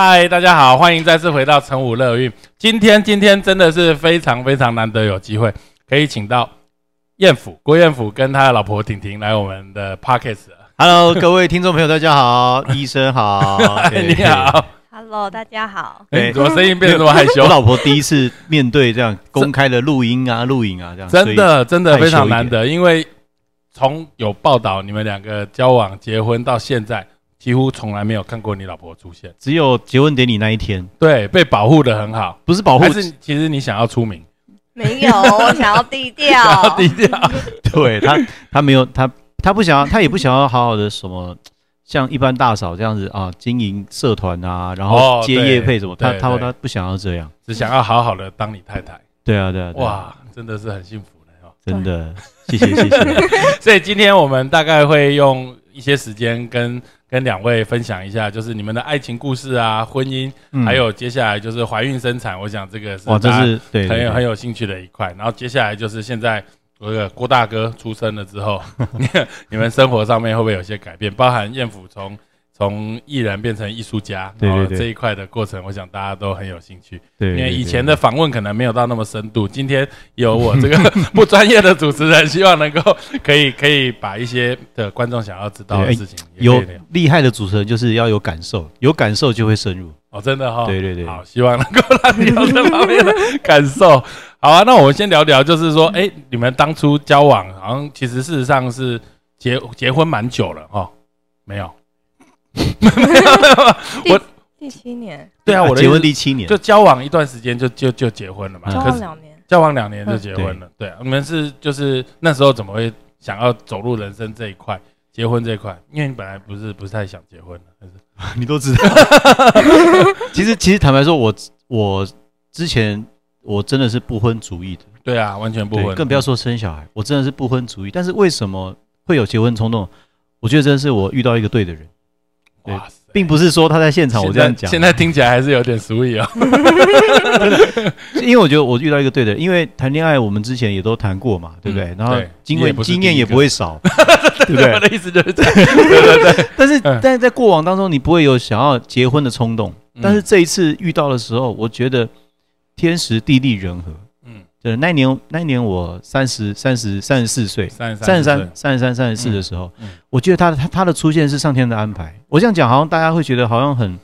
嗨，大家好，欢迎再次回到成武乐运。今天，今天真的是非常非常难得有机会可以请到燕府郭燕府跟他的老婆婷婷来我们的 Pockets。Hello，各位听众朋友，大家好，医生好，你好，Hello，大家好。哎，怎么声音变得这么害羞 我？老婆第一次面对这样公开的录音啊、录影啊，这样真的真的非常难得，因为从有报道你们两个交往结婚到现在，几乎从来没有看过你老婆出现。只有结婚典礼那一天，对，被保护的很好，不是保护还，是其实你想要出名，没有，我 想要低调。想要低调。对他，他没有他，他不想要，他也不想要好好的什么。像一般大嫂这样子啊，经营社团啊，然后接哦对业配什么，他他说他他不想要这样。只想要好好的当你太太。对啊，对啊，对啊，哇，真的是很幸福的哦。真的，谢 谢谢谢。所以今天我们大概会用一些时间跟跟两位分享一下，就是你们的爱情故事啊、婚姻，嗯还有接下来就是怀孕生产。我想这个是哇，这大家是对很有很有有兴趣的一块。然后接下来就是现在这个郭大哥出生了之后，你 你们生活上面会不会有些改变？包含艳福从从艺人变成艺术家，对对对哦这一块的过程，我想大家都很有兴趣。对，因为以前的访问可能没有到那么深度，今天有我这个 不专业的主持人，希望能够可以 可以把一些的观众想要知道的事情有厉害的主持人就是要有感受，有感受就会深入。哦，真的哈、对对对好，希望能够让你有这方面的感受。好啊，那我们先聊聊，就是说，哎、你们当初交往，好像其实事实上是结结婚蛮久了哦，没有？第七年，对啊，我的结婚第七年，就交往一段时间就就就结婚了嘛，嗯交往两年，交往两年就结婚了，对啊，你们是就是那时候怎么会想要走入人生这一块，结婚这一块？因为你本来不是不是太想结婚的，是？你都知道。其实，其实坦白说，我我之前我真的是不婚主义的，对啊，完全不婚，更不要说生小孩，我真的是不婚主义。但是为什么会有结婚冲动？我觉得真的是我遇到一个对的人，对哇塞，并不是说他在现场我这样讲，现在听起来还是有点俗语啊。因为我觉得我遇到一个对的人，因为谈恋爱我们之前也都谈过嘛，对不对？然后经验经验也不会少，对不我对？的意思就是这样，对对对，但是嗯但是在过往当中，你不会有想要结婚的冲动，嗯但是这一次遇到的时候，我觉得天时地利人和。嗯，对，那一年那一年我三十三十三十四岁，三十三三三十三三十四的时候，嗯嗯。我觉得他他他的出现是上天的安排。我这样讲，好像大家会觉得好像很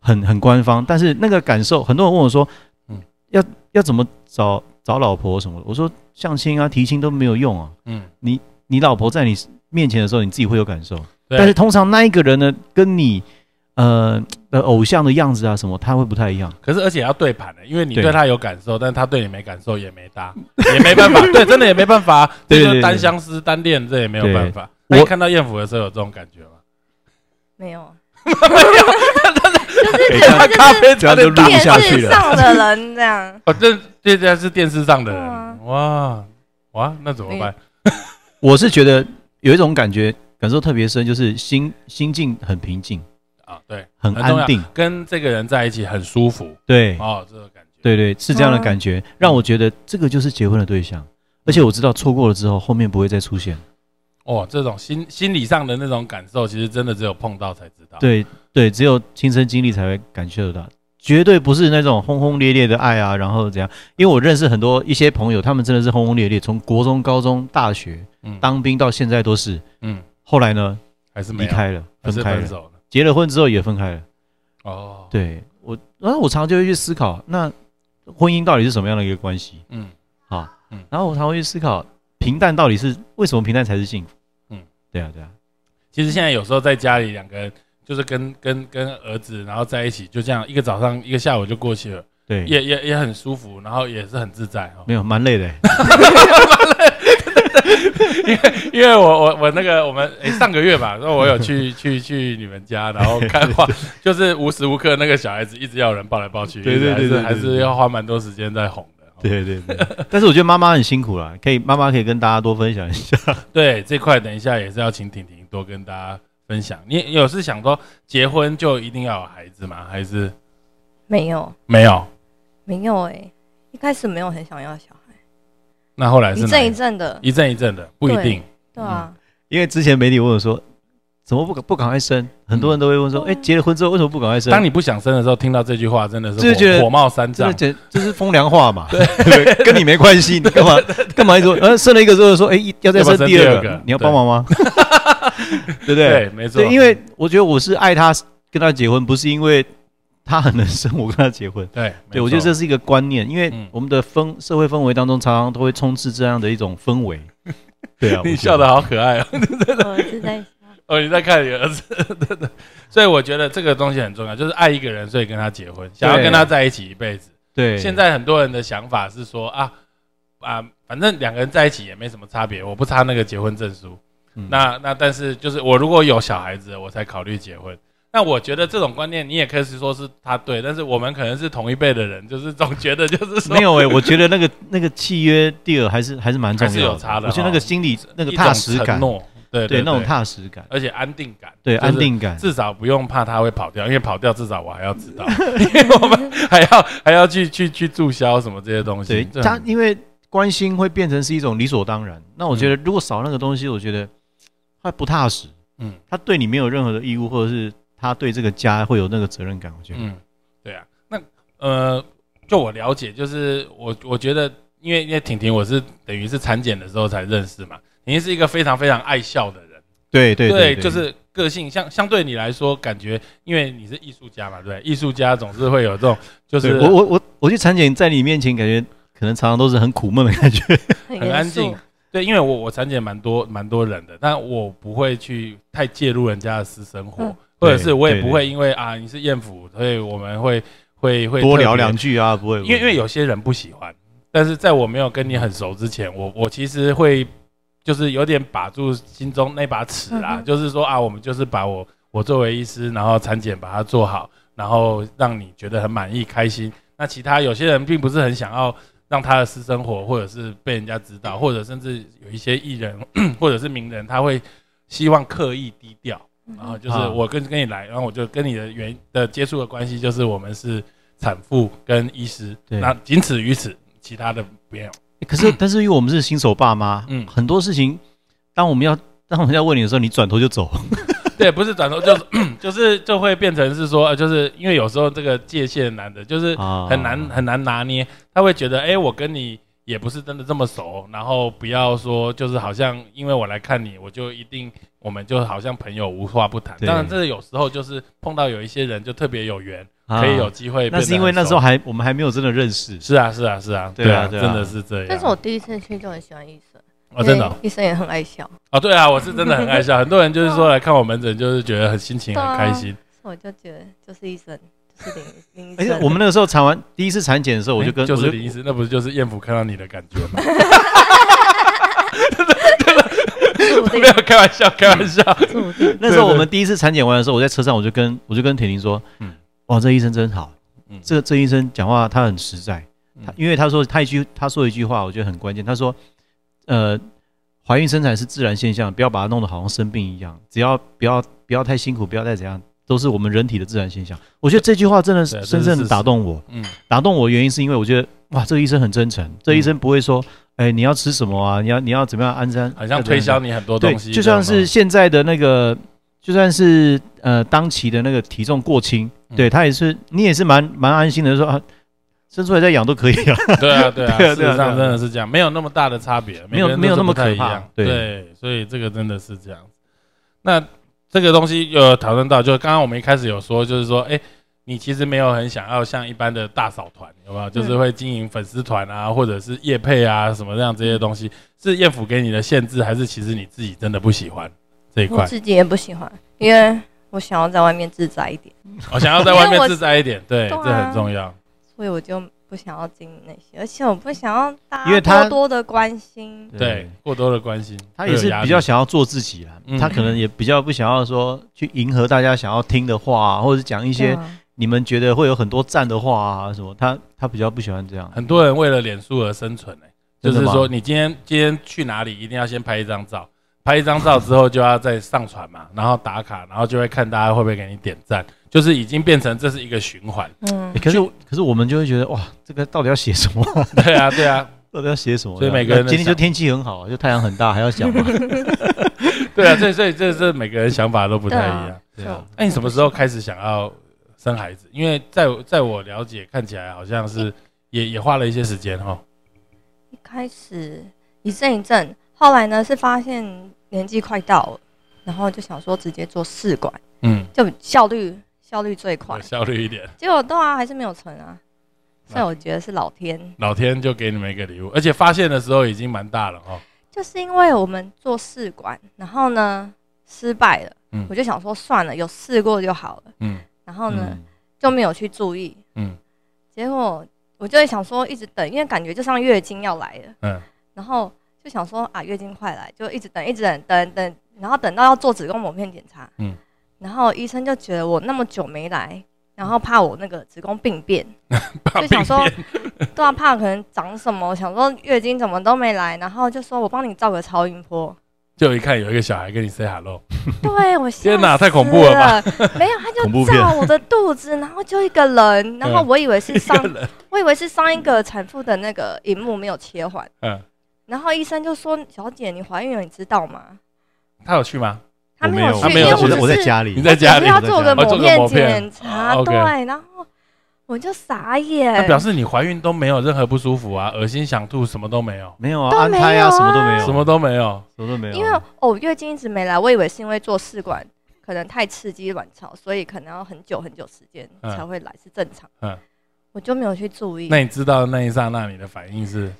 很很官方，但是那个感受，很多人问我说，嗯。要要怎么找找老婆什么的，我说相亲啊提亲都没有用啊，嗯，你你老婆在你面前的时候，你自己会有感受，但是通常那一个人呢，跟你呃的偶像的样子啊什么，他会不太一样。可是而且要对盘的，因为你对对他有感受，但他对你没感受也没搭，也没办法，对，真的也没办法，这个对单相思单恋这也没有对办法。我那你看到艳福的时候有这种感觉吗？没有，给就是他咖啡主要就录不电下去了。视上的人这样。哦，这这家是电视上的对啊人，哇哇，那怎么办？我是觉得有一种感觉，感受特别深，就是心心境很平静，啊，对，很安定。跟这个人在一起很舒服对哦，这个感觉，对对，是这样的嗯感觉，让我觉得这个就是结婚的对象。而且我知道错过了之后，后面不会再出现。哦，这种心心理上的那种感受，其实真的只有碰到才知道。，对对，只有亲身经历才会感受得到，绝对不是那种轰轰烈烈的爱啊，然后怎样？因为我认识很多一些朋友，他们真的是轰轰烈烈，从国中、高中、大学、嗯当兵到现在都是。嗯，后来呢，还是，离开了，还是分开了，分手了。结了婚之后也分开了。哦，，对我，然后我常常就会去思考，那婚姻到底是什么样的一个关系？嗯。好？嗯。然后我常会去思考，平淡到底是为什么平淡才是幸福？嗯。嗯，对啊，对啊，其实现在有时候在家里两个人就是跟跟跟儿子，然后在一起，就这样一个早上一个下午就过去了，对，也也也很舒服，然后也是很自在哦。没有蛮累的。欸，因为因为我我我那个我们诶、上个月吧，然后我有去去去你们家，然后看花，就是无时无刻那个小孩子一直要有人抱来抱去，对对对还是还是要花蛮多时间在哄的。对对对，但是我觉得妈妈很辛苦啦，可以妈妈可以跟大家多分享一下。对这块，等一下也是要请婷婷多跟大家分享。你你有是想说结婚就一定要有孩子吗？还是没有没有？没有哎、一开始没有很想要小孩，那后来是哪一阵一阵的，一阵一阵的，不一定。对啊，因为之前媒体问我说，怎么不赶不赶快生？很多人都会问说，哎、结了婚之后为什么不赶快生？当你不想生的时候，听到这句话，真的就是觉得火火冒三丈这。简这是风凉话嘛？对，跟你没关系，你干嘛干嘛一说？呃，生了一个之后说，哎、要再生第二个，你要帮忙吗？对不对？对，没错。对，因为我觉得我是爱他，跟他结婚，不是因为他很能生，我跟他结婚。对，对，我觉得这是一个观念，因为嗯我们的氛社会氛围当中，常常都会充斥这样的一种氛围。对啊，你笑的好可爱 哦。我是在哦，你在看你儿子，对对。所以我觉得这个东西很重要，就是爱一个人，所以跟他结婚，想要跟他在一起一辈子。对。现在很多人的想法是说啊啊，反正两个人在一起也没什么差别，我不差那个结婚证书。嗯那那但是就是我如果有小孩子，我才考虑结婚。那我觉得这种观念你也可以是说是他对，但是我们可能是同一辈的人，就是总觉得就是说没有哎、我觉得那个那个契约第二还是还是蛮重要还是有差的我觉得那个心理那个踏实感，诺，对对，对那种踏实感，而且安定感，对，就是安定感。至少不用怕他会跑掉，因为跑掉至少我还要知道，因为我们还要还要去去去注销什么这些东西。对，他因为关心会变成是一种理所当然。那我觉得如果少那个东西，我觉得他不踏实。嗯他对你没有任何的义务，或者是他对这个家会有那个责任感。我觉得，嗯，对啊，那呃，就我了解，就是我我觉得，因为因为婷婷我是等于是产检的时候才认识嘛，婷婷是一个非常非常爱笑的人，对对对，就是个性相相对你来说，感觉因为你是艺术家嘛，对艺术家总是会有这种就是对我我我我去产检，在你面前感觉可能常常都是很苦闷的感觉。很很安静，对，因为我我产检蛮多蛮多人的，但我不会去太介入人家的私生活，嗯或者是我也不会因为啊你是艳福，所以我们会会会多聊两句啊，不会，因为因为有些人不喜欢，但是在我没有跟你很熟之前，我我其实会就是有点把住心中那把尺啦，嗯 就是说啊，我们就是把我我作为医师，然后产检把它做好，然后让你觉得很满意开心。那其他有些人并不是很想要让他的私生活或者是被人家知道，或者甚至有一些艺人 或者是名人，他会希望刻意低调。然后就是啊我跟跟你来，然后我就跟你的原的接触的关系，就是我们是产妇跟医师，对那仅此于此，其他的没有。可是但是因为我们是新手爸妈，嗯嗯，很多事情，当我们要当我们要问你的时候，你转头就走。对，不是转头就是 就是就会变成是说，呃就是因为有时候这个界限难的，就是啊很难很难拿捏。他会觉得，哎，我跟你也不是真的这么熟，然后不要说就是好像因为我来看你，我就一定我们就好像朋友无话不谈。对当然，这有时候就是碰到有一些人就特别有缘，啊可以有机会。那是因为那时候还我们还没有真的认识。是啊，是啊，是啊，对啊真的是这样。但是我第一次去就很喜欢医生，哦，真的哦医生也很爱笑，哦，对啊，我是真的很爱笑。很多人就是说来看我门诊，就是觉得很心情很开心。我就觉得就是医生，就是林林医而且。我们那个时候产完第一次产检的时候，我就跟哎就是林医师，那不是就是艳福看到你的感觉吗？没有开玩笑，开玩笑。那时候我们第一次产检完的时候，我在车上我就跟我就跟婷婷说，嗯嗯，哇，这医生真好，嗯。这这医生讲话他很实在，他嗯因为他说他一句他说一句话，我觉得很关键，他说，呃，怀孕生产是自然现象，不要把它弄得好像生病一样，只要不要不要太辛苦，不要再怎样，都是我们人体的自然现象。我觉得这句话真的深深的打动我，嗯，打动我的原因是因为我觉得哇，这个医生很真诚，这个医生不会说，哎，你要吃什么啊，你要你要怎么样安山，好像推销你很多对，东西，就像是现在的那个，就算是呃当期的那个体重过轻，嗯对他也是，你也是蛮蛮安心的，说啊，生出来再养都可以啊。对啊，对啊，事实上真的是这样，没有那么大的差别，没有没有那么可怕。对对，所以这个真的是这样。那这个东西有讨论到，就刚刚我们一开始有说，就是说，哎，你其实没有很想要像一般的大嫂团，有没有？就是会经营粉丝团啊，或者是业配啊什么这样这些东西，是业府给你的限制，还是其实你自己真的不喜欢？这一块？我自己也不喜欢，因为我想要在外面自在一点，我想要在外面自在一点，对，这很重要。所以我就不不想要经营那些，而且我不想要大因为他家多多的关心。对，过多的关心，他也是比较想要做自己啦，嗯他可能也比较不想要说去迎合大家想要听的话、啊，或者是讲一一些你们觉得会有很多赞的话啊什么，他他比较不喜欢这样。很多人为了脸书而生存、欸、就是说你今天今天去哪里，一定要先拍一张照，拍一张照之后就要再上传嘛，然后打卡，然后就会看大家会不会给你点赞，就是已经变成这是一个循环。嗯欸，可是可是我们就会觉得哇，这个到底要写什么？对啊，对啊，到底要写什么？所以每个人今天就天气很好，就太阳很大，还要讲吗？对啊，所以所以这这每个人想法都不太一样。对啊，那你什么时候开始想要生孩子？因为在我在我了解看起来好像是也也花了一些时间哈。一开始一阵一阵，后来呢是发现年纪快到了，然后就想说直接做试管，嗯，就效率效率最快。效率一点，结果对啊，还是没有成啊，所以我觉得是老天，老天就给你们一个礼物，而且发现的时候已经蛮大了哦。就是因为我们做试管，然后呢失败了，嗯。我就想说算了，有试过就好了，嗯然后呢、嗯。就没有去注意，嗯。结果我就会想说一直等，因为感觉就像月经要来了，嗯，然后就想说啊月经快来，就一直等一直等等等，然后等到要做子宫膜片检查，嗯。然后医生就觉得我那么久没来，然后怕我那个子宫病变，就想说对啊，怕可能长什么，想说月经怎么都没来，然后就说我帮你照个超音波。就一看有一个小孩跟你 say hello，对我天哪太恐怖了吧？没有，他就照我的肚子，然后就一个人，然后我以为是上，一个人。我以为是上一个产妇的那个荧幕没有切换，嗯，然后医生就说：“小姐，你怀孕了，你知道吗？他有去吗？？”他没有去，他没有去因为我我在家里。你。在家里要做个抹片检查，对，然后我就傻眼。那眼，表示你怀孕都没有任何不舒服啊，恶心想吐什么都没有，没有啊，安胎啊，什么都没有，什么都没有。什么都没有。因为哦月经一直没来，我以为是因为做试管可能太刺激卵巢，所以可能要很久很久时间嗯。才会来，是正常。嗯。我就没有去注意，那你知道那一刹那你的反应是？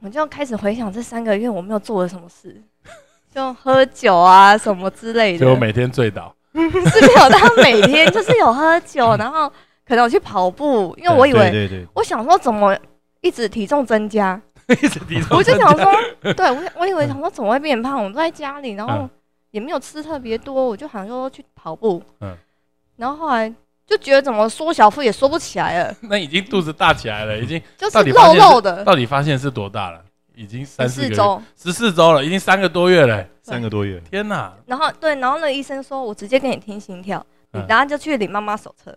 我就开始回想这三个月我没有做了什么事，就喝酒啊什么之类的，就每天醉倒，是没有到每天，就是有喝酒，然后可能我去跑步，因为我以为对对对，我想说怎么一直体重增加，一直体重我就想说，对我我以为想说怎么会变胖，我都在家里，然后嗯。也没有吃特别多，我就想说去跑步，嗯。然后后来就觉得怎么缩小腹也缩不起来了，那已经肚子大起来了，已经 就是肉肉的，到底发现是多大了？已经三四周，十四周了，已经三个多月了。三个多月，天哪！然后对，然后那个医生说，我直接给你听心跳，你嗯。等下就去领妈妈手册。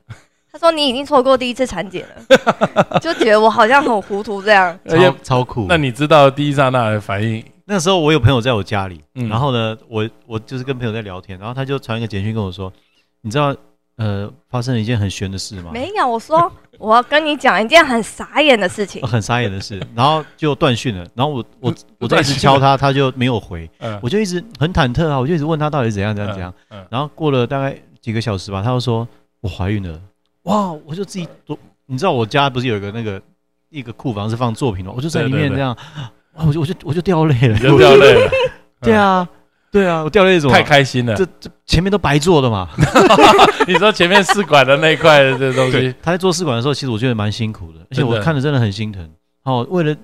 他说你已经错过第一次产检了，就觉得我好像很糊涂这样。而且超超酷。那你知道第一刹那的反应？那时候我有朋友在我家里，嗯然后呢，我我就是跟朋友在聊天，然后他就传一个简讯跟我说，你知道呃发生了一件很悬的事吗？没有，我说我要跟你讲一件很傻眼的事情哦。很傻眼的事，然后就断讯了，然后我我嗯我再一直敲他，他就没有回，嗯我就一直很忐忑啊，我就一直问他到底怎样怎样怎样，嗯嗯然后过了大概几个小时吧，他就说我怀孕了，哇，我就自己多，你知道我家不是有一个那个一个库房是放作品的，我就在里面这样，哇，我就我就我就掉泪了，就掉泪了，对啊，对啊，我掉泪怎么？太开心了。这这前面都白做的嘛。你说前面试管的那一块的这东西，他在做试管的时候，其实我觉得蛮辛苦的，而且我看着真的很心疼。哦，为了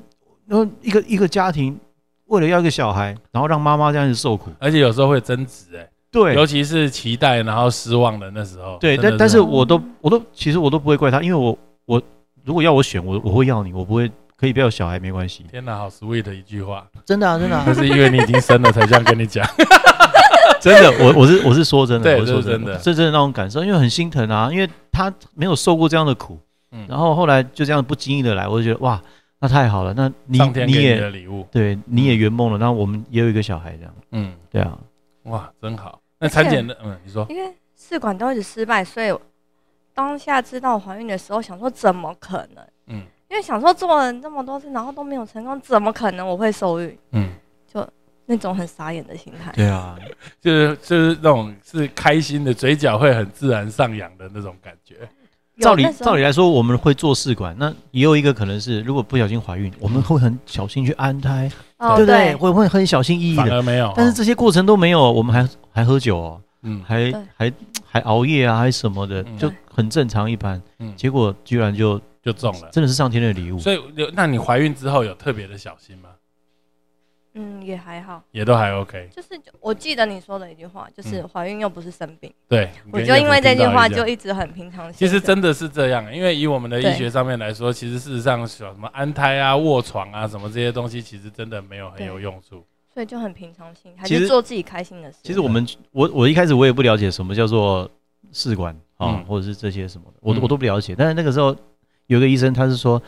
然后一个一个家庭，为了要一个小孩，然后让妈妈这样子受苦，而且有时候会争执，哎，对。尤其是期待然后失望的那时候。对，但但是我都我都其实我都不会怪他，因为我我如果要我选，我我会要你，我不会可以不要小孩没关系，天哪，好 sweet 的一句话，真的啊，真的啊。但，是因为你已经生了才这样跟你讲。真的，我我是我是说真的，对我是说真的这真的。那种感受，因为很心疼啊，因为他没有受过这样的苦，嗯。然后后来就这样不经意的来，我就觉得哇，那太好了，那你上天给你你也的礼物，对，你也圆梦了，那我们也有一个小孩这样，嗯，对啊，哇，真好。那产检的，嗯，你说，因为试管都一直失败，所以当下知道怀孕的时候，想说怎么可能？嗯因为想说做了这么多次，然后都没有成功，怎么可能我会受孕？嗯，就那种很傻眼的心态。对啊，就是就是那种是开心的，嘴角会很自然上扬的那种感觉。照理照理来说，我们会做试管，那也有一个可能是，如果不小心怀孕，我们会很小心去安胎，哦对不对？对，会会很小心翼翼的。反而没有，但是哦这些过程都没有，我们还还喝酒哦，嗯还还还熬夜啊，还什么的，嗯就很正常一般。嗯结果居然就就中了。真的是上天的礼物。所以，那你怀孕之后有特别的小心吗？嗯，也还好，也都还 OK。就是我记得你说的一句话，就是嗯怀孕又不是生病，对，我就因为这句话就一直很平常心。其实真的是这样，因为以我们的医学上面来说，其实事实上什么安胎啊、卧床啊什么这些东西，其实真的没有很有用处。所以就很平常心，还是做自己开心的事。其实我们我我一开始我也不了解什么叫做试管啊，嗯或者是这些什么的，我嗯我都不了解。但是那个时候有个医生他是说，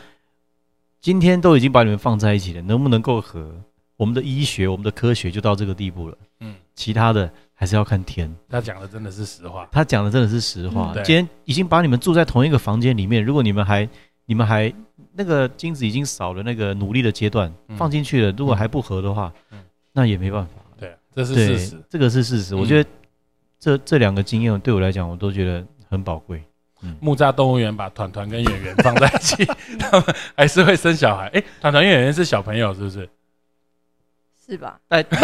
今天都已经把你们放在一起了，能不能够和？我们的医学、我们的科学就到这个地步了，嗯，其他的还是要看天。他讲的真的是实话。他讲的真的是实话。嗯今天已经把你们住在同一个房间里面，如果你们还你们还那个精子已经少了那个努力的阶段嗯放进去了，如果还不合的话，嗯那也没办法。对，这是事实。，这个是事实。嗯我觉得这这两个经验对我来讲，我都觉得很宝贵。木栅动物园把团团跟圆圆放在一起，他们还是会生小孩。哎，团团跟圆圆是小朋友是不是？是吧？带带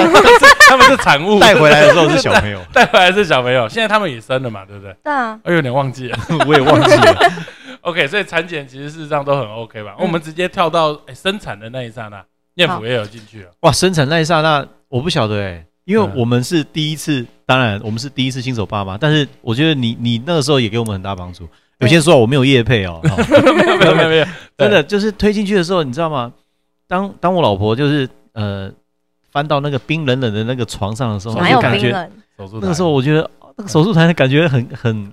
他们是产物，带回来的时候是小朋友，带回来是小朋友，现在他们也生了嘛，对不对？对啊，我有点忘记了。我也忘记了。OK，所以产检其实事实上都很 OK 吧？嗯我们直接跳到哎生产的那一刹那，燕府也有进去啊。哇，生产那一刹那，我不晓得哎、因为嗯。我们是第一次，当然我们是第一次新手爸妈，但是我觉得你你那个时候也给我们很大帮助。有些说我没有业配哦，哦。没有没有没有，真的就是推进去的时候，你知道吗？当当我老婆就是呃翻到那个冰冷冷的那个床上的时候，就感觉那个时候我觉得哦那个手术台的感觉很很很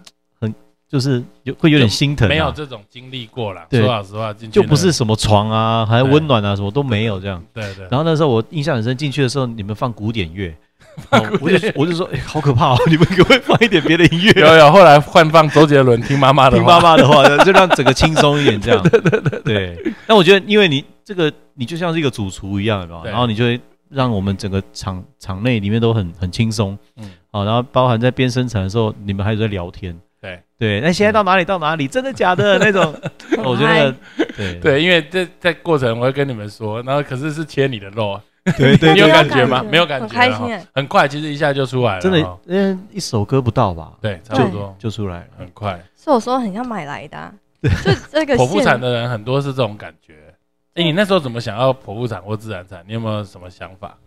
就是有会有点心疼、啊，没有这种经历过了。说老实话，进去就不是什么床啊，还有温暖啊，什么都没有这样。对对，然后那时候我印象很深，进去的时候你们放古典乐，哦我就我就说，哎、好可怕哦！你们可不可以放一点别的音乐？有有，后来换放周杰伦，听妈妈的听，妈妈的话，就让整个轻松一点，这样。对对对对。但我觉得，因为你这个，你就像是一个主厨一样，然后你就会让我们整个场场内里面都很很轻松，嗯嗯，好，然后包含在边生产的时候，你们还有在聊天，对对。那现在到哪里到哪里？真的假的那种？我觉得那个对 对，因为这在过程我会跟你们说，然后可是是切你的肉，对对 你有，感觉吗？没有感觉，很开心哎。很快，其实一下就出来了，真的哦，嗯，一首歌不到吧，对，差不多，就出来了。很快。所以我说很像买来的啊，就这个剖腹线产的人很多是这种感觉。哎，你那时候怎么想要剖腹产或自然产？你有没有什么想法？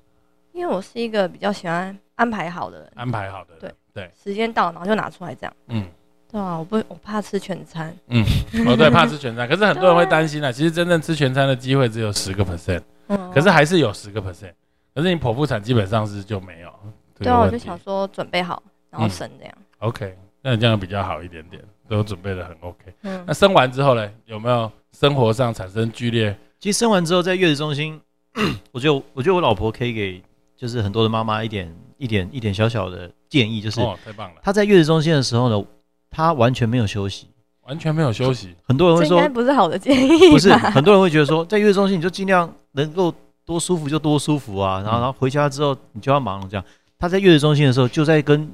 因为我是一个比较喜欢安排好的人，安排好的人？对，时间到然后就拿出来这样。嗯。对啊，我不我怕吃全餐。嗯 哦，对，怕吃全餐，可是很多人会担心啊。其实真正吃全餐的机会只有十个 percent，嗯，可是还是有十个 percent。可是你剖腹产基本上是就没有这对啊，我。就想说准备好，然后嗯生这样。OK，那你这样比较好一点点，都准备的很 OK。嗯那，生完之后呢，有没有生活上产生剧烈？其实生完之后，在月子中心，我觉得我觉得我老婆可以给就是很多的妈妈一点一点一点小小的建议，就是哦，太棒了，她在月子中心的时候呢，她完全没有休息。完全没有休息。很多人会这应该说，不是好的建议吧。不是，很多人会觉得说，在月子中心你就尽量能够多舒服就多舒服啊，然后嗯然后回家之后你就要忙了这样。他在月子中心的时候就在跟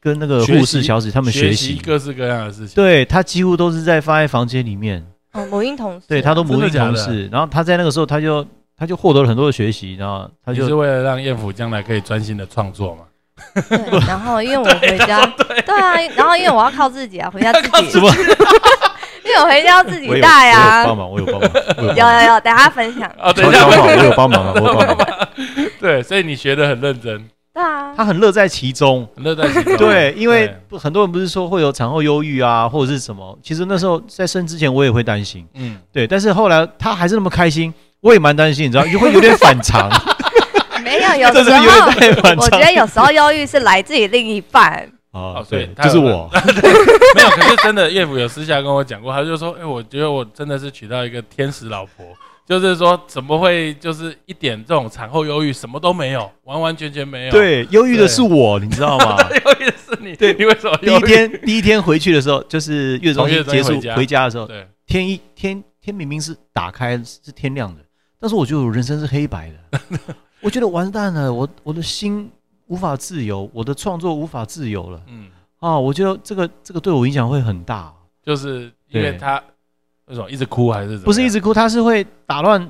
跟那个学习护士小姐他们学习习，各式各样的事情。对他几乎都是在放在房间里面，哦，母婴同事啊，对他都母婴真的假的同事，然后他在那个时候他就他就获得了很多的学习，然后他你就是为了让燕府将来可以专心的创作嘛？对，然后因为我回家，对。啊，然后因为我要靠自己啊，回家自己，因为我回家要自己带啊。有帮。忙，我有帮忙，有有有，等下分享。啊，等一下超，超好，我有帮忙啊，我有帮忙。对，所以你学的很认真，对啊，他很乐在其中，很乐在其中。对，因为不很多人不是说会有产后忧郁啊，或者是什么，其实那时候在生之前我也会担心，嗯，对，但是后来他还是那么开心，我也蛮担心，你知道，就会有点反常，没有，有时候？我觉得有时候忧郁是来自于另一半。哦对，就是我，没有，可是真的岳父有私下跟我讲过，他就说，哎，我觉得我真的是娶到一个天使老婆，就是说怎么会就是一点这种产后忧郁什么都没有，完完全全没有。，对，忧郁的是我，你知道吗？忧郁的是你，对你为什么第一？天第一天回去的时候，就是月子中心结束回家回家的时候，对，天一天天明明是打开是天亮的，但是我觉得我人生是黑白的，我觉得完蛋了，我我的心无法自由，我的创作无法自由了嗯，啊！我觉得这个这个对我影响会很大，就是因为他为什么一直哭还是？不是一直哭，他是会打乱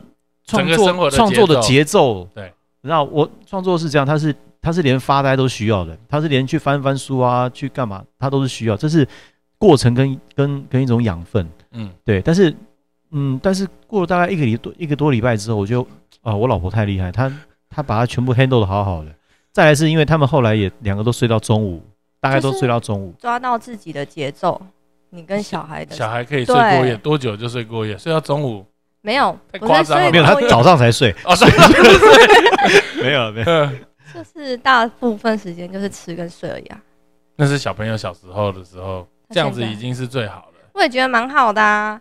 创作创作的节奏节奏。对，然后我创作是这样，他是他是连发呆都需要的，他是连去翻翻书啊，去干嘛，他都是需要，这是过程跟跟跟一种养分。嗯对，但是嗯，但是过了大概一个礼多一个多礼拜之后，我就啊，我老婆太厉害，她她把它全部 handle 的好好的。再来是因为他们后来也两个都睡到中午，大概都睡到中午。抓到自己的节奏，你跟小孩的小孩可以睡过夜，多久就睡过夜？睡到中午？没有，太我在夸张没有，他早上才睡。哦，睡没有没有，嗯就是大部分时间就是吃跟睡而已啊。那是小朋友小时候的时候，这样子已经是最好了。我也觉得蛮好的啊，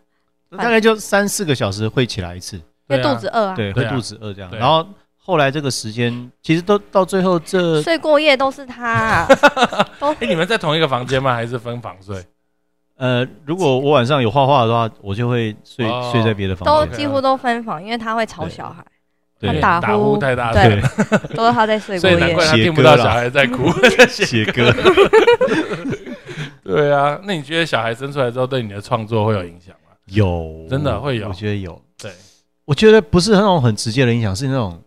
大概就三四个小时会起来一次，因为对啊肚子饿啊。对，会肚子饿这样。然后后来这个时间，其实都到最后这睡过夜都是他啊、都哎，你们在同一个房间吗？还是分房睡？呃，如果我晚上有画画的话，我就会睡哦睡在别的房间。都几乎都分房，因为他会吵小孩，他打呼呼太大对声，都是他在睡过夜所以难怪。他听不到小孩在哭。写歌，对啊，那你觉得小孩生出来之后对你的创作会有影响吗？有真的会有我觉得有。对，我觉得不是那种很直接的影响，是那种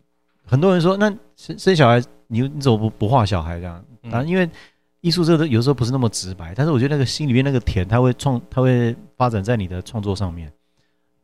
很多人说，那生生小孩，你你怎么不不画小孩这样？嗯啊，因为艺术这个有时候不是那么直白，但是我觉得那个心里面那个甜，它会创，它会发展在你的创作上面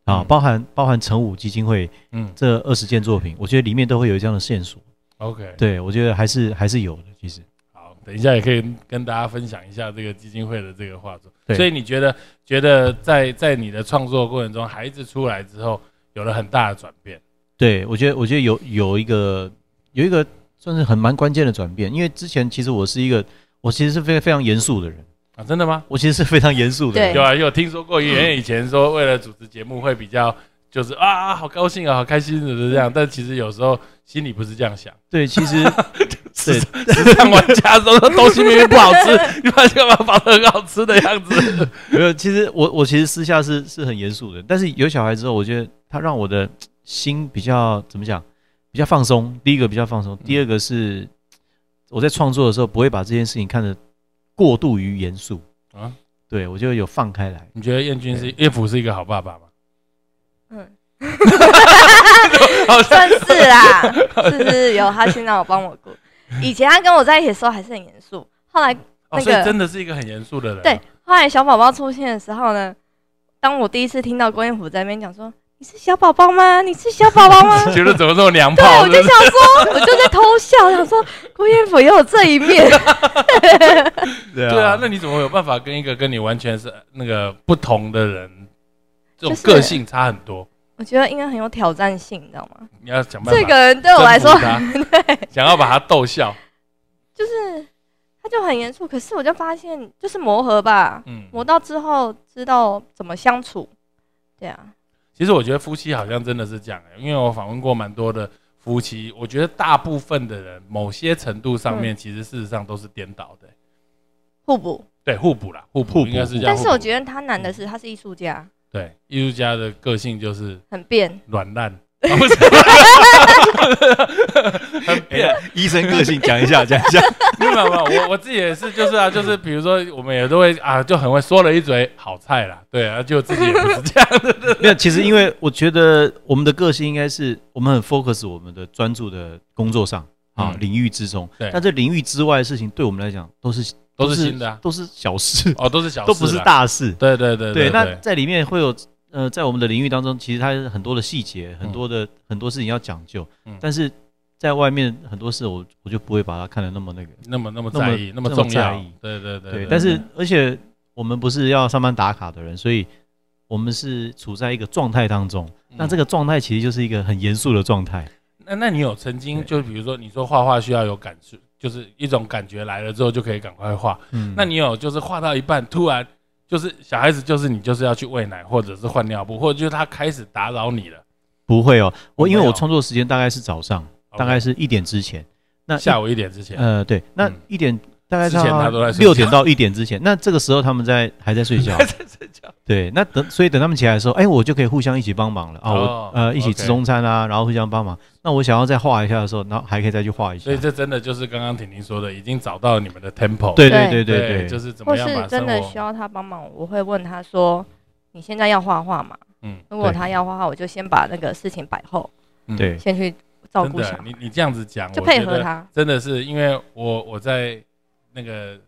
啊，嗯包含包含成武基金会嗯这二十件作品，我觉得里面都会有这样的线索。，OK，对，我觉得还是还是有的，其实。好，等一下也可以跟大家分享一下这个基金会的这个画作。对所以你觉得觉得在在你的创作过程中，孩子出来之后有了很大的转变？对，我觉得我觉得有有一个有一个算是很蛮关键的转变，因为之前其实我是一个我其实是非非常严肃的人，啊，真的吗？我其实是非常严肃的人。对有啊，有听说过，因为以前说为了主持节目会比较就是啊，好高兴啊，好开心的这样，但其实有时候心里不是这样想。对，其实 对时尚玩家说东西明明不好吃，你把干嘛放得很好吃的样子？没有，其实我我其实私下是是很严肃的，但是有小孩之后，我觉得他让我的心比较怎么讲，比较放松。第一个比较放松，第二个是我在创作的时候不会把这件事情看得过度于严肃啊，对我就有放开来。你觉得燕君是燕府是一个好爸爸吗？嗯，好算是啦，是是有他现在我帮我顾。以前他跟我在一起的时候还是很严肃，后来哦，那个真的是一个很严肃的人。对，后来小宝宝出现的时候呢，当我第一次听到郭彦甫在那边讲说：“你是小宝宝吗？你是小宝宝吗 觉得怎么这么娘炮对，炮？我就想说，我就在偷笑，想说郭彦甫也有这一面。对对啊，那你怎么有办法跟一个跟你完全是那个不同的人，这种就个性差很多？我觉得应该很有挑战性，你知道吗？你要想办法这个人对我来说，征服他想要把他逗笑。就是他就很严肃，可是我就发现，就是磨合吧，嗯，磨到之后知道怎么相处。对啊，其实我觉得夫妻好像真的是这样、欸，因为我访问过蛮多的夫妻，我觉得大部分的人某些程度上面，其实事实上都是颠倒的、互补。对，互补啦，互互补补应该是这样。但是我得觉得他难的是，他是艺术家，对艺术家的个性就是很变。软烂，啊不是很变。医生个性讲一下，讲一下。没有没有，我我自己也是，就是啊，就是比如说我们也都会啊，就很会说了一嘴好菜啦，对啊，就自己也不是这样的。没有，其实因为我觉得我们的个性应该是我们很 focus 我们的专注的工作上啊、嗯领域之中。对但这领域之外的事情，对我们来讲都是都是新的啊都是小事，哦，都是小事，都不是大事。对对对对，那在里面会有呃，在我们的领域当中，其实它很多的细节，很多的、很多事情要讲究。嗯但是在外面很多事我，我就不会把它看得那么那个。那么那么在意，那么那么重要在意。对对对对，但是而且我们不是要上班打卡的人，所以我们是处在一个状态当中。那这个，状态其实就是一个很严肃的状态。那那你有曾经就比如说你说画画需要有感受，就是一种感觉来了之后就可以赶快画。嗯那你有就是画到一半，突然就是小孩子就是你就是要去喂奶，或者是换尿布，或者就是他开始打扰你了。不会哦，我因为我创作时间大概是早上，大概是一点之前。那下午一点之前。呃对，那嗯一点大概之前他都在睡觉六点到一点之前，那这个时候他们在还在睡觉。还在睡觉。对，那等所以等他们起来的时候，哎，我就可以互相一起帮忙了啊，哦我呃一起吃中餐啊，然后互相帮忙。那我想要再画一下的时候，然后还可以再去画一下所以。这真的就是刚刚婷婷说的，已经找到你们的 tempo。对对对对对对，就是怎么或样把生是真的需，要他帮忙，我会问他说：“你现在要画画吗？”嗯如果他要画画，我就先把那个事情摆后，嗯对先去照顾小孩，的你你这样子讲，就配合他。真的是因为我我在那个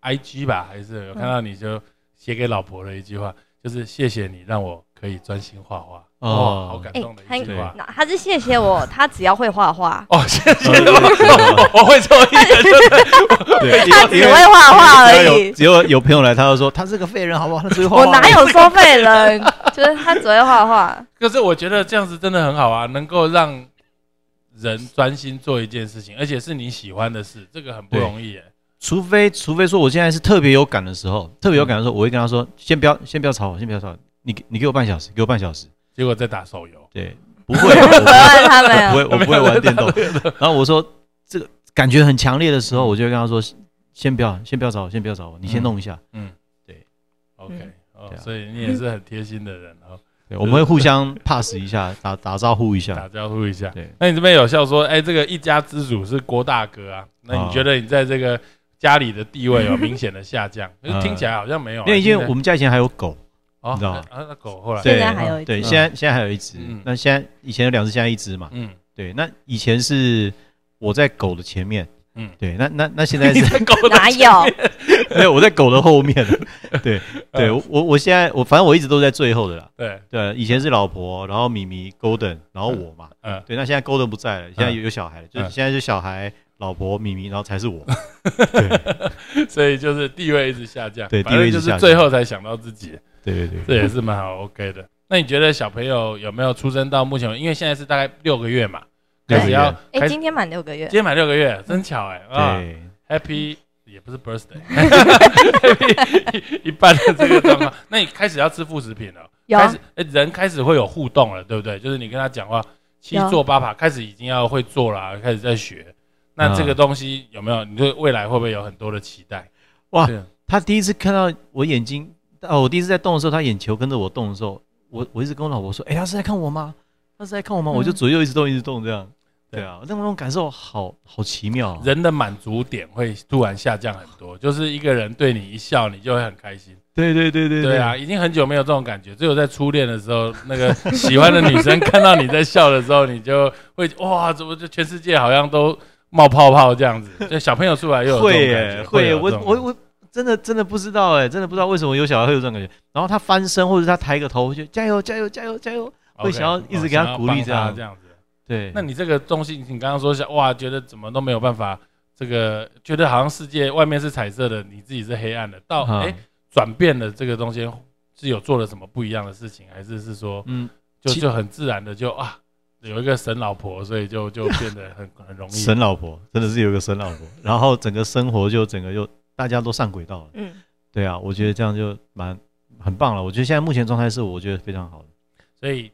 I G 吧，还是有看到你就写给老婆的一句话，就是谢谢你让我可以专心画画。哦哦，好感哎动的一句话。那他是谢谢我，他只要会画画，哦，谢谢哦我，我会做一点，就是对，他只会画画而已。只有有朋友来，他就说他是个废人，好不好？他只会画我。哪有说废人？就是他只会画画。可是我觉得这样子真的很好啊，能够让人专心做一件事情，而且是你喜欢的事，这个很不容易耶。除非除非说我现在是特别有感的时候，特别有感的时候，我会跟他说，先不要先不要吵我，先不要吵我，你你给我半小时，给我半小时。结果在打手游，对，不会，我不会，不会，我不会 玩电动。然后我说这个感觉很强烈的时候，我就会跟他说，先不要，先不要吵我，先不要吵我，你先弄一下。嗯，对，OK，哦所以你也是很贴心的人哦，对，我们会互相 pass 一下，打打招呼一下。打招呼一下。对，那你这边有笑说，哎，这个一家之主是郭大哥啊，那你觉得你在这个家里的地位有明显的下降？可是听起来好像没有啊，因为因为我们家以前还有狗，哦你知道吗啊，那狗后来现对在还有一只对，嗯现在现在还有一只嗯。那现在以前有两只，现在一只嘛。嗯对，那以前是我在狗的前面，嗯，对，那那那现在是 狗哪有？没有我在狗的后面。对对，嗯我我现在我反正我一直都在最后的啦。对，对，以前是老婆，然后米米 Golden，然后我嘛。嗯对，那现在 Golden 不在了，现在有有小孩了，就是嗯现在是小孩、老婆、米米，然后才是我。所以就是地位一直下降，对反正地位一直下降就是最后才想到自己，对对对，这也是蛮好 OK 的。那你觉得小朋友有没有出生到目前？因为现在是大概六个月嘛，开始要哎，今天满六个月今，天满六个月，真巧哎啊对，！Happy 也不是 birthday，Happy 一半的这个状况。那你开始要吃副食品了，有啊开始哎人开始会有互动了，对不对？就是你跟他讲话，七有坐八爬，开始已经要会做了，开始在学。那这个东西有没有？你对未来会不会有很多的期待？哇他第一次看到我眼睛，哦，我第一次在动的时候，他眼球跟着我动的时候，我我一直跟我老婆说，哎，他是在看我吗？他是在看我吗？嗯我就左右一直动，一直动这样。对对啊，那种感受好好奇妙啊。人的满足点会突然下降很多，就是一个人对你一笑，你就会很开心。对对对对对啊，，已经很久没有这种感觉，只有在初恋的时候，那个喜欢的女生看到你在笑的时候，你就会哇，怎么就全世界好像都冒泡泡这样子？就小朋友出来又有会这种感觉，耶会，我我我真的真的不知道哎，真的不知道为什么有小孩会有这种感觉。然后他翻身或者他抬个头，我就加油加油加油加油。会想要一直给他鼓励这样这样子。对，那你这个东西，你刚刚说想哇，觉得怎么都没有办法，这个觉得好像世界外面是彩色的，你自己是黑暗的，到啊哎转变了这个东西是有做了什么不一样的事情，还是是说嗯，就就很自然的就啊有一个神老婆，所以就就变得很很容易。神老婆真的是有一个神老婆，然后整个生活就整个就大家都上轨道了。嗯，对啊，我觉得这样就蛮很棒了。我觉得现在目前状态是我觉得非常好的，所以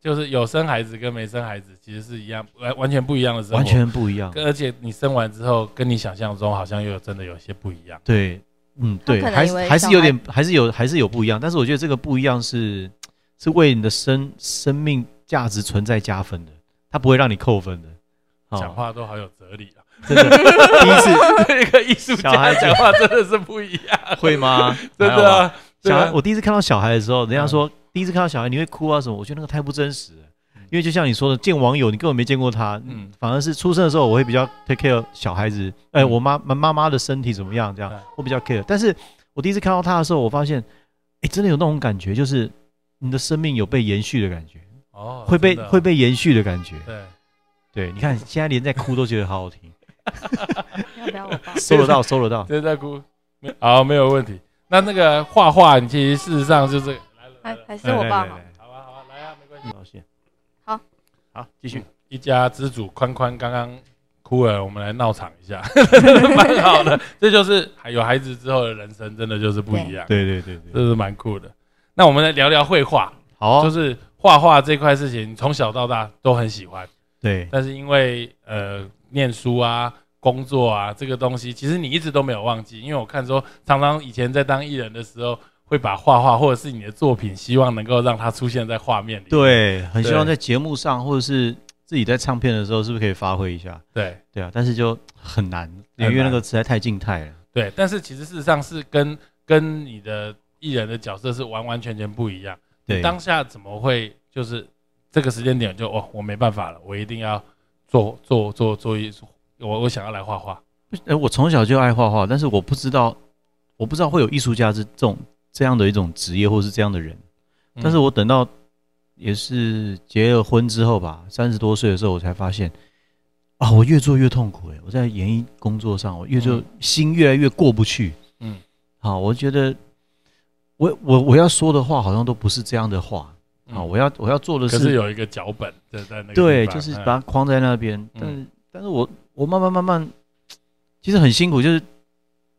就是有生孩子跟没生孩子其实是一样，完完全不一样的生活，完全不一样。而且你生完之后，跟你想象中好像又有真的有些不一样。对，嗯，对，还还是有点，还是有还是有不一样。但是我觉得这个不一样是是为你的生生命价值存在加分的，他不会让你扣分的。哦讲话都好有哲理啊！真的，第一次。一个艺术小孩子家讲话真的是不一样，会吗？真的啊。小孩，啊我第一次看到小孩的时候，人家说第一次看到小孩你会哭啊什么，我觉得那个太不真实了。因为就像你说的，见网友你根本没见过他，嗯。嗯，反而是出生的时候我会比较 take care 小孩子，哎、嗯。我妈妈妈妈的身体怎么样这样对，我比较 care。但是我第一次看到他的时候，我发现，哎、真的有那种感觉，就是你的生命有被延续的感觉，哦，会被会被延续的感觉。对，对，你看现在连在哭都觉得好好听，要不要我抱？收得到，收得到。在哭，没好没有问题。那那个画画，你其实事实上就是来了，还还是我爸好。好吧好吧，来啊，没关系。好，好，继续。一家之主宽宽刚刚哭了，我们来闹场一下，蛮好的。这就是有孩子之后的人生，真的就是不一样，对对对对，这是蛮酷的。那我们来聊聊绘画，好啊，就是画画这块事情，从小到大都很喜欢，对但是因为呃念书啊、工作啊这个东西，其实你一直都没有忘记。因为我看说，常常以前在当艺人的时候，会把画画或者是你的作品，希望能够让它出现在画面里。对，很希望在节目上或者是自己在唱片的时候，是不是可以发挥一下？对对啊，但是就很难，难因为那个实在太静态了。对，但是其实事实上是跟跟你的艺人的角色是完完全全不一样。对你当下怎么会就是这个时间点就哦，我没办法了，我一定要做做做做艺术，我我想要来画画。哎，我从小就爱画画，但是我不知道，我不知道会有艺术家这这种这样的一种职业或是这样的人。嗯但是我等到也是结了婚之后吧，三十多岁的时候，我才发现啊，我越做越痛苦哎、我在演艺工作上，我越做嗯心越来越过不去。嗯好，我觉得我我我要说的话好像都不是这样的话。啊，嗯我要我要做的可是有一个脚本在在那个对，就是嗯把它框在那边。但是，但是我我慢慢慢慢，其实很辛苦，就是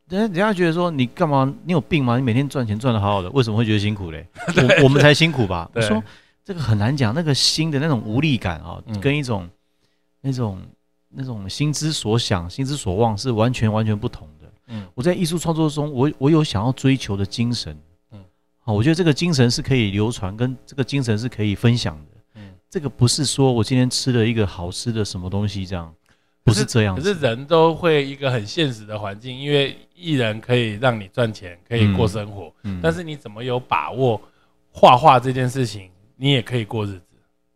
人家人家觉得说你干嘛？你有病吗？你每天赚钱赚的好好的，为什么会觉得辛苦嘞？我我们才辛苦吧？我说这个很难讲，那个心的那种无力感啊，嗯跟一种那种那种心之所想、心之所望是完全完全不同的。嗯我在艺术创作中，我我有想要追求的精神，我觉得这个精神是可以流传，跟这个精神是可以分享的。嗯，这个不是说我今天吃了一个好吃的什么东西这样，不是这样子。可是人都会一个很现实的环境，因为艺人可以让你赚钱，可以过生活，嗯但是你怎么有把握画画这件事情，你也可以过日子？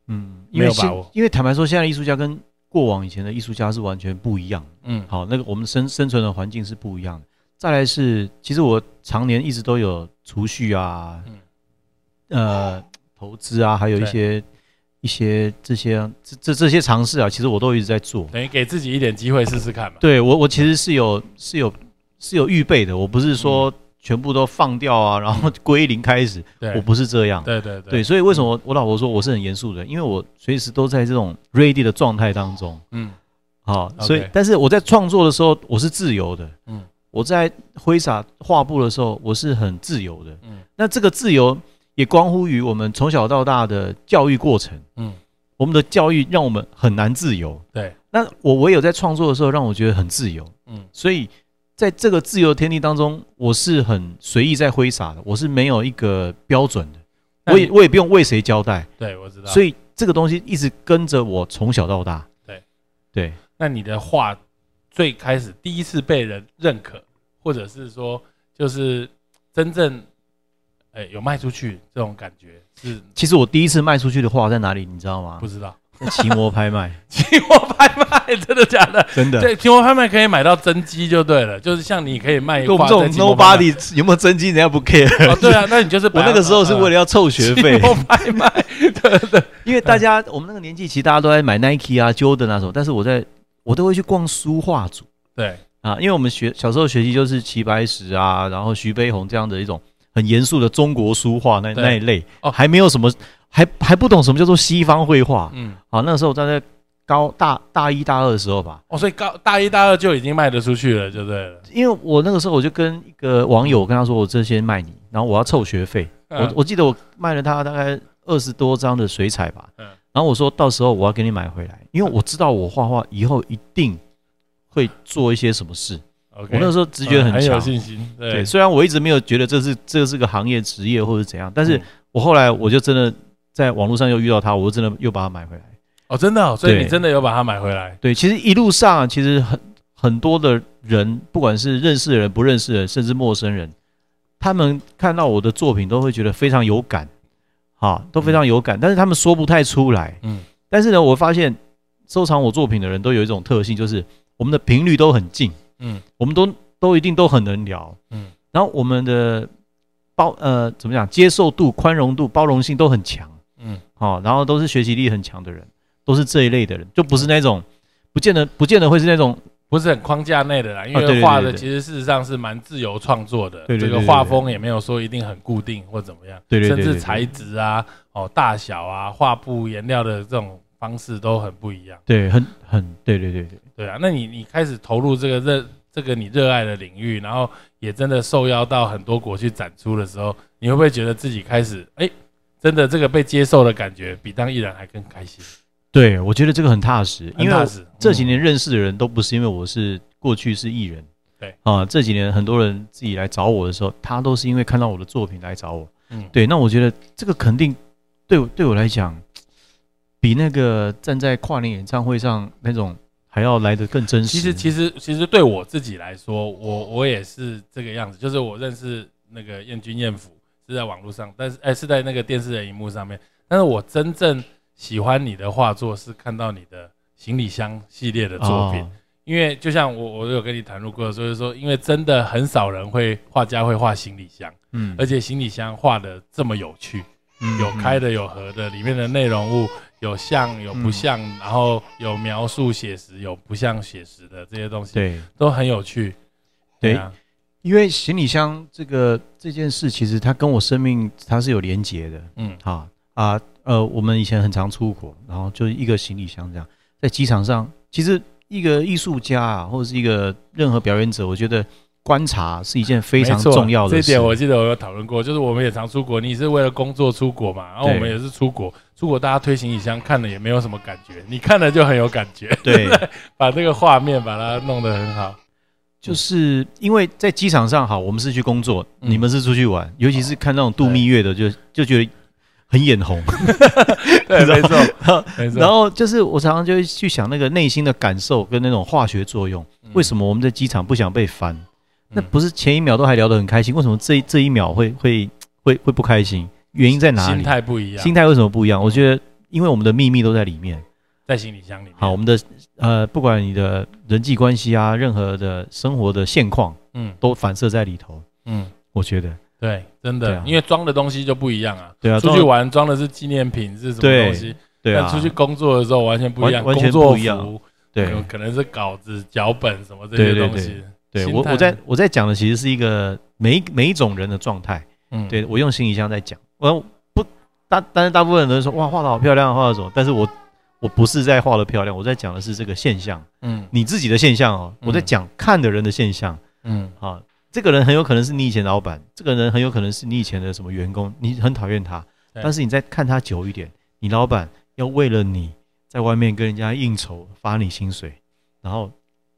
嗯，因为现没有把握因为坦白说，现在艺术家跟过往以前的艺术家是完全不一样的。嗯好，那个我们生生存的环境是不一样的。再来是，其实我常年一直都有储蓄啊，嗯呃，投资啊，还有一些一些这些这这这些尝试啊，其实我都一直在做。等于给自己一点机会试试看嘛。对我，我其实是有是有是有预备的，我不是说全部都放掉啊，然后归零开始，我不是这样。对对对，所以为什么我老婆说我是很严肃的？因为我随时都在这种 ready 的状态当中。嗯好，所以但是我在创作的时候我是自由的，嗯我在挥洒画布的时候我是很自由的。嗯那这个自由也关乎于我们从小到大的教育过程。嗯，我们的教育让我们很难自由。对，那我唯有在创作的时候让我觉得很自由。嗯所以在这个自由的天地当中，我是很随意在挥洒的，我是没有一个标准的，我也我也不用为谁交代，对我知道。所以以这个东西一直跟着我从小到大。对对，那你的画最开始第一次被人认可，或者是说就是真正哎、有卖出去这种感觉是其实我第一次卖出去的画在哪里，你知道吗不？知道。在奇摩拍卖，骑摩拍卖真的假的？真的。对，骑摩拍卖可以买到真机就对了，就是像你可以卖我们这种 nobody 有没有真机，人家不 care。哦，对啊，那你就是我那个时候是为了了要凑学费，期货拍卖，对对因为大家我们那个年纪，其实大家都在买 Nike 啊、Jordan 啊什么，但是我在我都会去逛书画组对，啊，因为我们学小时候学习就是齐白石啊，然后徐悲鸿这样的一种很严肃的中国书画那那一类，哦还没有什么还还不懂什么叫做西方绘画嗯，啊。那个时候我在在高大大一大二的时候吧，哦，所以高大一大二就已经卖得出去了，就对了。因为我那个时候我就跟一个网友我跟他说，我这些卖你，然后我要凑学费。我嗯我记得我卖了他大概二十多张的水彩吧，嗯然后我说到时候我要给你买回来，因为我知道我画画以后一定会做一些什么事。我那时候直觉嗯很有很强，信心。对对，，虽然我一直没有觉得这是这是个行业职业或者怎样，但是嗯我后来我就真的在网络上又遇到他，我就真的又把它买回来。哦，真的哦，所以你真的有把它买回来。对，其实一路上啊其实很很多的人，不管是认识的人、不认识的人，甚至陌生人，他们看到我的作品都会觉得非常有感，哈，都非常有感，但是他们说不太出来。嗯。但是呢，我发现收藏我作品的人都有一种特性，就是我们的频率都很近，嗯。我们都都一定都很能聊，嗯。嗯，然后我们的包呃怎么讲，接受度、宽容度、包容性都很强，嗯，好、然后都是学习力很强的人，都是这一类的人，就不是那种不见得不见得会是那种不是很框架内的啦，因为画的其实事实上是蛮自由创作的，这个画风也没有说一定很固定或怎么样，对对对对对甚至材质啊、哦大小啊、画布颜料的这种方式都很不一样。对很很对对对对，对啊，那你你开始投入这个热这个你热爱的领域，然后也真的受邀到很多国去展出的时候，你会不会觉得自己开始哎，真的这个被接受的感觉比当艺人还更开心？对我觉得这个很踏实，因为这几年认识的人都不是因为我是过去是艺人，对啊，这几年很多人自己来找我的时候，他都是因为看到我的作品来找我。嗯，对，那我觉得这个肯定对我对我来讲，比那个站在跨年演唱会上那种还要来得更真实。其实其实其实对我自己来说，我我也是这个样子，就是我认识那个燕君燕府是在网络上，但是哎是在那个电视的荧幕上面，但是我真正喜欢你的画作是看到你的行李箱系列的作品，哦因为就像我我有跟你谈论过，所以说因为真的很少人会画家会画行李箱，嗯。而且行李箱画的这么有趣，嗯有开的有合的，里面的内容物有像有不像，然后有描述写实有不像写实的这些东西，对，都很有趣。对。啊，因为行李箱这个这件事，其实它跟我生命它是有连结的。嗯。啊啊呃，我们以前很常出国，然后就一个行李箱这样，在机场上，其实一个艺术家啊，或者是一个任何表演者，我觉得观察是一件非常重要的事。这点我记得我有讨论过，就是我们也常出国，你是为了工作出国嘛，然后我们也是出国，出国大家推行李箱看了也没有什么感觉，你看了就很有感觉，对，把这个画面把它弄得很好。就是因为在机场上，好，我们是去工作，嗯你们是出去玩，尤其是看那种度蜜月的，就就觉得很眼红。对，没错，没错。然后就是我常常就会去想那个内心的感受跟那种化学作用，为什么我们在机场不想被翻？那嗯不是前一秒都还聊得很开心，为什么这这一秒会会会会不开心？原因在哪里？心态不一样？心态为什么不一样？我觉得，因为我们的秘密都在里面。在行李箱里面。好，我们的呃，不管你的人际关系啊，任何的生活的现况，嗯都反射在里头。嗯，我觉得，对，真的，啊因为装的东西就不一样啊。对啊，出去玩装的是纪念品是什么东西？对啊，但出去工作的时候完全不一样，完完全工作不一样服对有可能是稿子、脚本什么这些东西。对心态我我在我在讲的其实是一个每每一种人的状态。嗯，对我用行李箱在讲，我不大，但是大部分人都说哇画的好漂亮，画的什么？但是我我不是在画的漂亮，我在讲的是这个现象，嗯你自己的现象哦，嗯我在讲看的人的现象嗯啊。这个人很有可能是你以前的老板，这个人很有可能是你以前的什么员工，你很讨厌他，但是你再看他久一点，你老板要为了你在外面跟人家应酬发你薪水，然后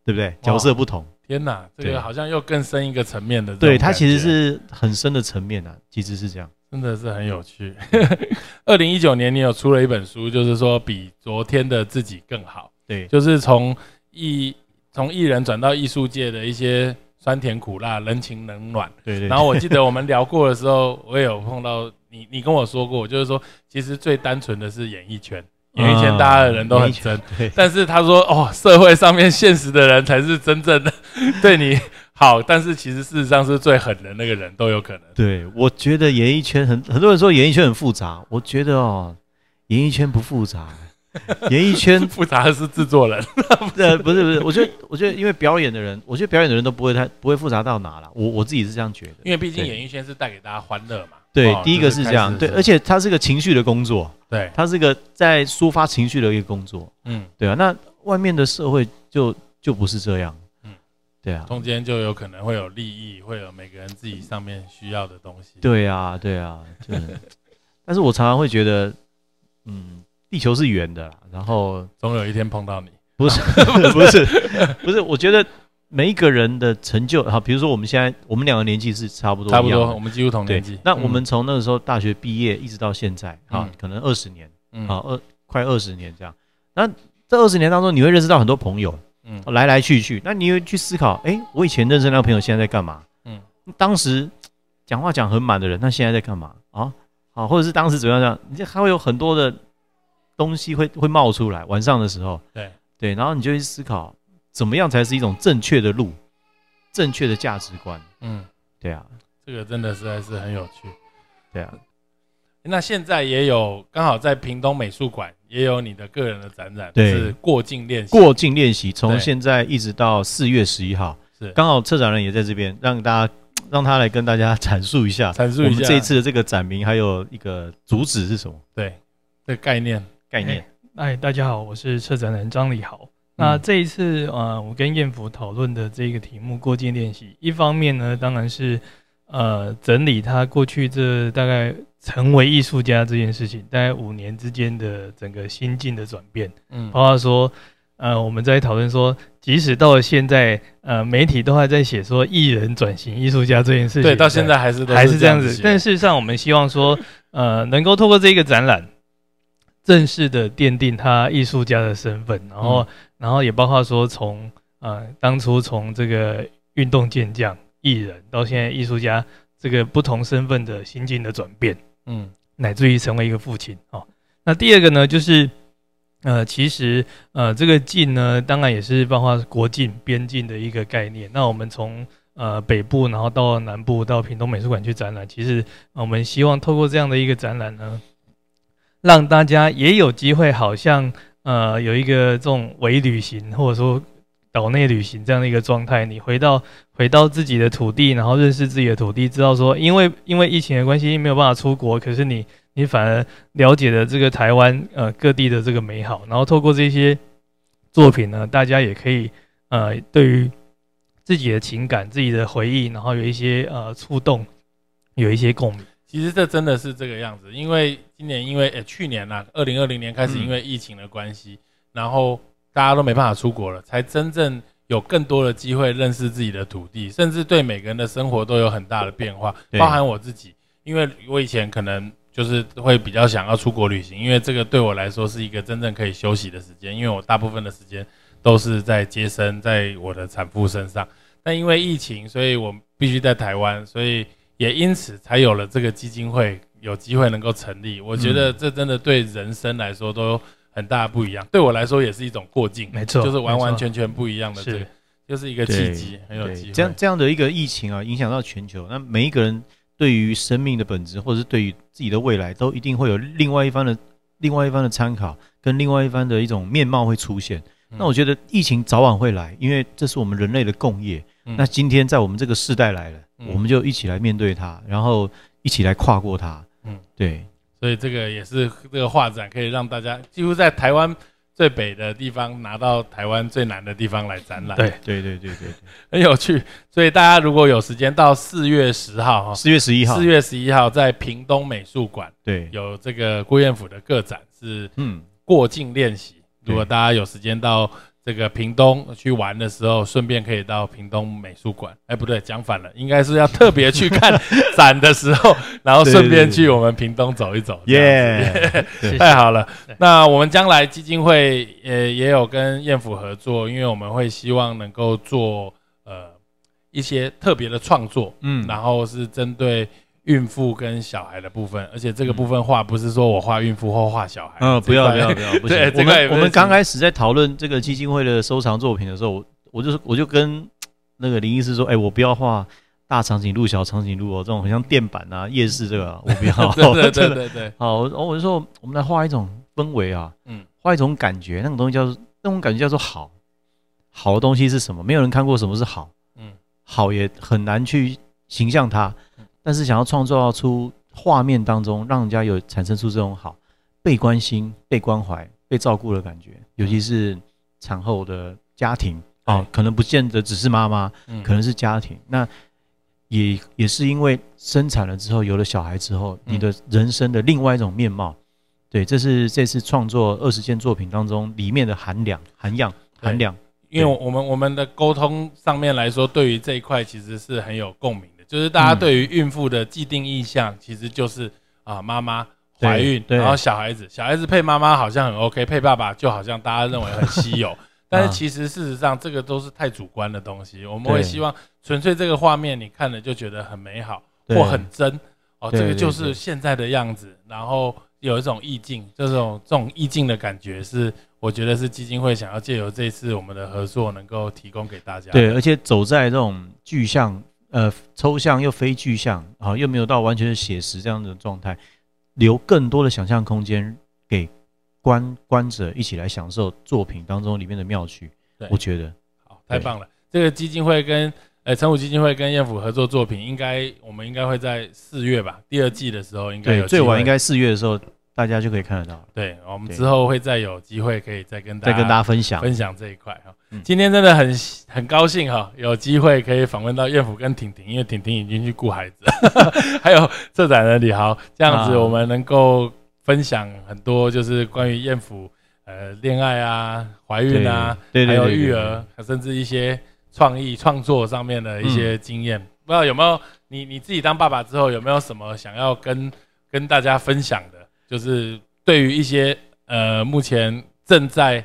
对不对？角色不同，天哪，这对个好像又更深一个层面的对他。其实是很深的层面啊，其实是这样。真的是很有趣。二零一九年你有出了一本书，就是说比昨天的自己更好，对就是从艺从艺人转到艺术界的一些酸甜苦辣、人情冷暖。对对。然后我记得我们聊过的时候，我也有碰到你，你跟我说过，就是说其实最单纯的是演艺圈，演艺圈大家的人都很真，对但是他说哦，社会上面现实的人才是真正的对你好，但是其实事实上是最狠的那个人都有可能。对，我觉得演艺圈很很多人说演艺圈很复杂，我觉得哦，演艺圈不复杂，演艺圈复杂的是制作人，呃不是不是，我觉得我觉得因为表演的人，我觉得表演的人都不会太不会复杂到哪了，我我自己是这样觉得。因为毕竟演艺圈是带给大家欢乐嘛。对，哦第一个是这样，对，而且它是个情绪的工作，对，它是个在抒发情绪的一个工作，嗯，对啊。那外面的社会就就不是这样，嗯嗯，对啊，中间就有可能会有利益，会有每个人自己上面需要的东西。，对啊，对啊，就是。但是我常常会觉得，嗯，地球是圆的啦，然后总有一天碰到你。不是 不是不是，我觉得每一个人的成就，好，比如说我们现在我们两个年纪是差不多差不多，我们几乎同年纪。，那我们从那个时候大学毕业一直到现在，啊嗯，可能二十年，嗯啊，二快二十年这样。那这二十年当中，你会认识到很多朋友，嗯来来去去，那你会去思考，哎，我以前认识那个朋友现在在干嘛？嗯嗯，当时讲话讲很满的人，那现在在干嘛啊？好，或者是当时怎么样这样，你就还会有很多的东西会会冒出来。晚上的时候，对对，然后你就去思考，怎么样才是一种正确的路，正确的价值观？嗯，对啊，这个真的实在是很有趣。对啊，那现在也有刚好在屏东美术馆也有你的个人的展览，对是过境练习。过境练习从现在一直到四月十一号，是刚好策展人也在这边，让大家 让他来跟大家阐述一下，阐述一下我们这一次的这个展名还有一个主旨是什么对这个概念。概念？哎，大家好，我是策展人张立豪。那嗯这一次，呃，我跟燕福讨论的这个题目“过境练习”，一方面呢，当然是呃整理他过去这大概成为艺术家这件事情，大概五年之间的整个心境的转变，嗯包括说，呃，我们在讨论说，即使到了现在，呃，媒体都还在写说艺人转型艺术家这件事情，对，到现在还是都还是这样子子。。但事实上，我们希望说，呃，能够透过这个展览，正式的奠定他艺术家的身份，然后，嗯然后也包括说从呃当初从这个运动健将、艺人到现在艺术家这个不同身份的心境的转变，嗯乃至于成为一个父亲哦。那第二个呢，就是呃，其实呃，这个境呢，当然也是包括国境、边境的一个概念。那我们从呃北部，然后到南部，到屏东美术馆去展览，其实呃我们希望透过这样的一个展览呢，让大家也有机会，好像呃有一个这种伪旅行，或者说岛内旅行这样的一个状态。你回到回到自己的土地，然后认识自己的土地，知道说，因为因为疫情的关系没有办法出国，可是你。你反而了解了这个台湾呃各地的这个美好，然后透过这些作品呢，大家也可以呃对于自己的情感、自己的回忆，然后有一些呃触动，有一些共鸣。其实这真的是这个样子，因为今年因为诶去年呐，二零二零年开始因为疫情的关系，然后大家都没办法出国了，才真正有更多的机会认识自己的土地，甚至对每个人的生活都有很大的变化，包含我自己，因为我以前可能。就是会比较想要出国旅行，因为这个对我来说是一个真正可以休息的时间，因为我大部分的时间都是在接生，在我的产妇身上。但因为疫情，所以我必须在台湾，所以也因此才有了这个基金会有机会能够成立。我觉得这真的对人生来说都很大不一样，对我来说也是一种过境，没错，就是完完全全不一样的，这个就是一个契机，很有机会。这样这样的一个疫情啊，影响到全球，那每一个人。对于生命的本质，或者是对于自己的未来，都一定会有另外一番的、另外一番的参考，跟另外一番的一种面貌会出现。那我觉得疫情早晚会来，因为这是我们人类的共业。那今天在我们这个世代来了，我们就一起来面对它，然后一起来跨过它。嗯，对。所以这个也是这个画展可以让大家几乎在台湾。最北的地方拿到台湾最南的地方来展览，对对对对对，很有趣。所以大家如果有时间到四月十号哈，四月十一号，四月十一号在屏东美术馆，对，有这个郭彦甫的个展是嗯过境练习。如果大家有时间到。这个屏东去玩的时候，顺便可以到屏东美术馆。哎，不对，讲反了，应该是要特别去看 展的时候，然后顺便去我们屏东走一走。耶，太好了。那我们将来基金会呃也有跟燕府合作，因为我们会希望能够做呃一些特别的创作，嗯，然后是针对。孕妇跟小孩的部分，而且这个部分画不是说我画孕妇或画小孩。嗯，不要不要不要，不 行。我们我们刚开始在讨论这个基金会的收藏作品的时候，我我就我就跟那个林医师说，哎，我不要画大长颈鹿、小长颈鹿哦，这种很像垫板啊、夜市这个，我不要。对对对对。好，我我就说，我们来画一种氛围啊，嗯，画一种感觉，那种东西叫做那种感觉叫做好。好的东西是什么？没有人看过什么是好，嗯，好也很难去形象它。但是想要创造出画面当中让人家有产生出这种好被关心、被关怀、被照顾的感觉，尤其是产后的家庭啊，可能不见得只是妈妈，可能是家庭。那也也是因为生产了之后，有了小孩之后，你的人生的另外一种面貌。对，这是这次创作二十件作品当中里面的含量、涵养、含量。因为我们我们的沟通上面来说，对于这一块其实是很有共鸣。就是大家对于孕妇的既定印象，其实就是啊，妈妈怀孕，然后小孩子，小孩子配妈妈好像很 OK，配爸爸就好像大家认为很稀有。但是其实事实上，这个都是太主观的东西。我们会希望纯粹这个画面你看了就觉得很美好或很真哦，这个就是现在的样子。然后有一种意境，这种这种意境的感觉，是我觉得是基金会想要借由这次我们的合作，能够提供给大家。对，而且走在这种具象。呃，抽象又非具象啊，又没有到完全的写实这样的状态，留更多的想象空间给观观者一起来享受作品当中里面的妙趣。我觉得好，太棒了。这个基金会跟呃陈武基金会跟燕府合作作品，应该我们应该会在四月吧，第二季的时候应该有，最晚应该四月的时候。大家就可以看得到对，我们之后会再有机会可以再跟大家再跟大家分享分享这一块哈。今天真的很很高兴哈，有机会可以访问到岳父跟婷婷，因为婷婷已经去顾孩子，还有策展人李豪，这样子我们能够分享很多就是关于燕府呃恋爱啊、怀孕啊，还有育儿，甚至一些创意创作上面的一些经验。不知道有没有你你自己当爸爸之后有没有什么想要跟跟大家分享的？就是对于一些呃目前正在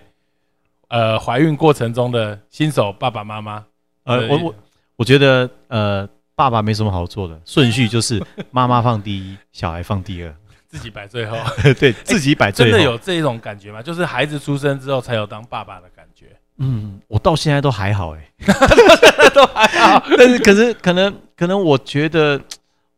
呃怀孕过程中的新手爸爸妈妈，呃我我我觉得呃爸爸没什么好做的，顺序就是 妈妈放第一，小孩放第二，自己摆最后，对自己摆最后真。的有这种感觉吗？就是孩子出生之后才有当爸爸的感觉，嗯，我到现在都还好哎、都还好。但是可是可能可能我觉得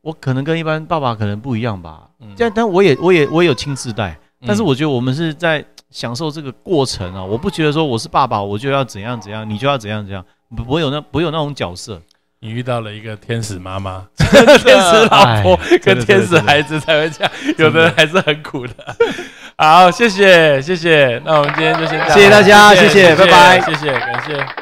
我可能跟一般爸爸可能不一样吧。嗯这样，但我也我也我也有亲自带，但是嗯我觉得我们是在享受这个过程啊。我不觉得说我是爸爸，我就要怎样怎样，你就要怎样怎样，不不会有那不会有那种角色。你遇到了一个天使妈妈、天使老婆跟天使孩子才会这样，有的人还是很苦的。好，谢谢谢谢，那我们今天就先这样，谢谢大家谢谢谢拜拜谢谢，感谢。